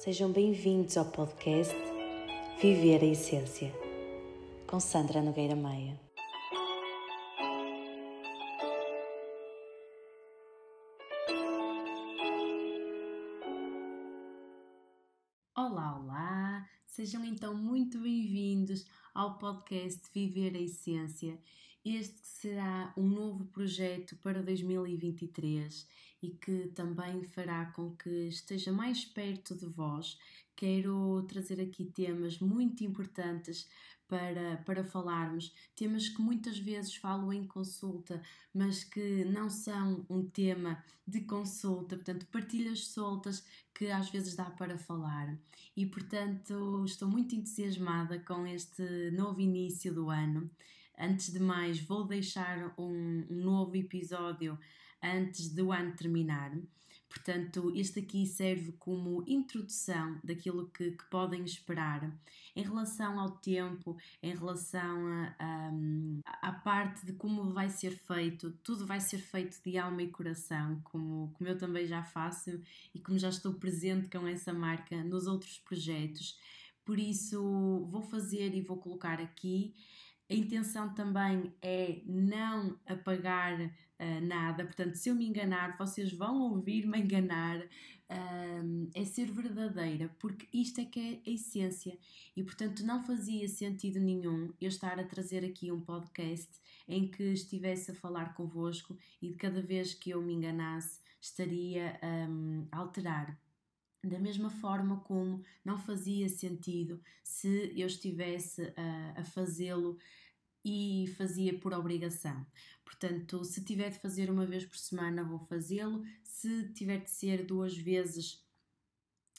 Sejam bem-vindos ao podcast Viver a Essência, com Sandra Nogueira Maia. Olá, olá! Sejam então muito bem-vindos ao podcast Viver a Essência. Este que será um novo projeto para 2023 e que também fará com que esteja mais perto de vós. Quero trazer aqui temas muito importantes para, para falarmos, temas que muitas vezes falo em consulta, mas que não são um tema de consulta, portanto, partilhas soltas que às vezes dá para falar. E portanto, estou muito entusiasmada com este novo início do ano. Antes de mais, vou deixar um, um novo episódio antes do ano terminar. Portanto, este aqui serve como introdução daquilo que, que podem esperar em relação ao tempo, em relação à parte de como vai ser feito. Tudo vai ser feito de alma e coração, como, como eu também já faço e como já estou presente com essa marca nos outros projetos. Por isso, vou fazer e vou colocar aqui a intenção também é não apagar uh, nada, portanto, se eu me enganar, vocês vão ouvir-me enganar, uh, é ser verdadeira, porque isto é que é a essência. E, portanto, não fazia sentido nenhum eu estar a trazer aqui um podcast em que estivesse a falar convosco e de cada vez que eu me enganasse estaria um, a alterar. Da mesma forma como não fazia sentido se eu estivesse a, a fazê-lo e fazia por obrigação. Portanto, se tiver de fazer uma vez por semana, vou fazê-lo. Se tiver de ser duas vezes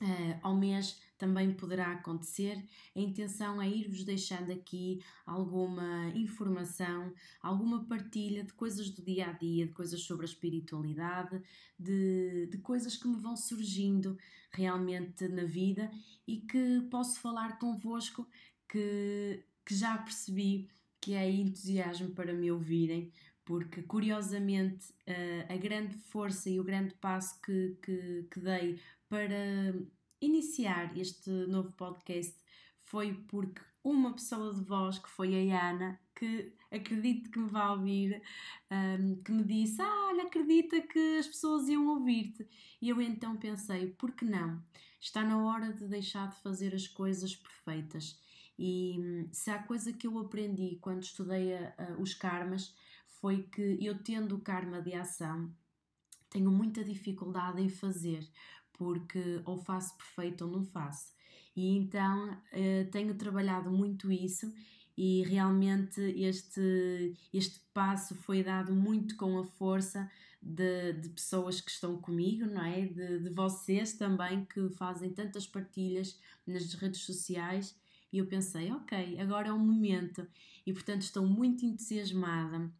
uh, ao mês, também poderá acontecer. A intenção é ir-vos deixando aqui alguma informação, alguma partilha de coisas do dia a dia, de coisas sobre a espiritualidade, de, de coisas que me vão surgindo realmente na vida e que posso falar convosco que, que já percebi que é entusiasmo para me ouvirem, porque curiosamente a grande força e o grande passo que, que, que dei para iniciar este novo podcast foi porque uma pessoa de voz, que foi a Ana, que acredito que me vai ouvir, um, que me disse: Ah, olha, acredita que as pessoas iam ouvir-te. E eu então pensei: por que não? Está na hora de deixar de fazer as coisas perfeitas e hum, se há coisa que eu aprendi quando estudei a, a, os karmas foi que eu tendo o karma de ação tenho muita dificuldade em fazer, porque ou faço perfeito ou não faço. E então eh, tenho trabalhado muito isso e realmente este, este passo foi dado muito com a força de, de pessoas que estão comigo, não é? De, de vocês também que fazem tantas partilhas nas redes sociais e eu pensei, ok, agora é o momento. E portanto estou muito entusiasmada,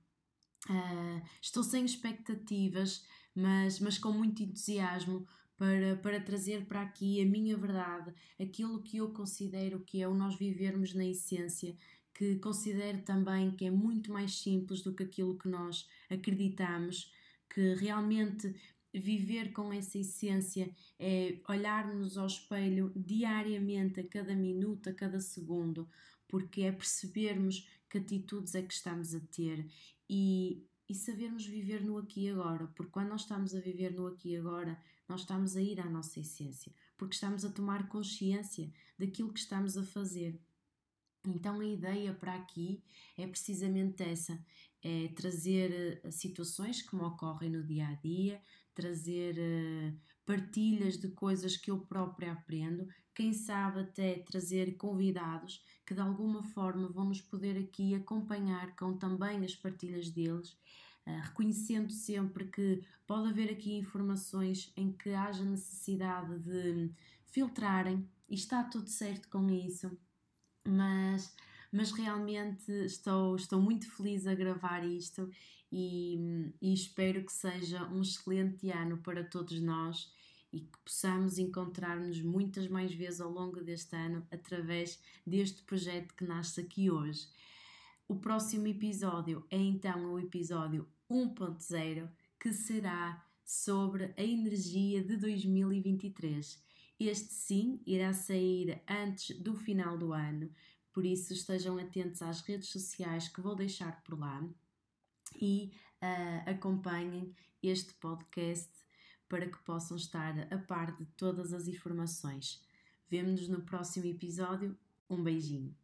uh, estou sem expectativas, mas, mas com muito entusiasmo para, para trazer para aqui a minha verdade, aquilo que eu considero que é o nós vivermos na essência, que considero também que é muito mais simples do que aquilo que nós acreditamos, que realmente viver com essa essência é olharmos ao espelho diariamente, a cada minuto, a cada segundo, porque é percebermos que atitudes é que estamos a ter e, e sabermos viver no aqui e agora, porque quando nós estamos a viver no aqui e agora, nós estamos a ir à nossa essência, porque estamos a tomar consciência daquilo que estamos a fazer. Então a ideia para aqui é precisamente essa: é trazer eh, situações que me ocorrem no dia a dia, trazer uh, partilhas de coisas que eu própria aprendo, quem sabe até trazer convidados que de alguma forma vão nos poder aqui acompanhar com também as partilhas deles. Uh, reconhecendo sempre que pode haver aqui informações em que haja necessidade de filtrarem e está tudo certo com isso, mas, mas realmente estou, estou muito feliz a gravar isto e, e espero que seja um excelente ano para todos nós e que possamos encontrar-nos muitas mais vezes ao longo deste ano através deste projeto que nasce aqui hoje. O próximo episódio é então o episódio 1.0 que será sobre a energia de 2023. Este sim irá sair antes do final do ano, por isso estejam atentos às redes sociais que vou deixar por lá e uh, acompanhem este podcast para que possam estar a par de todas as informações. Vemo-nos no próximo episódio. Um beijinho.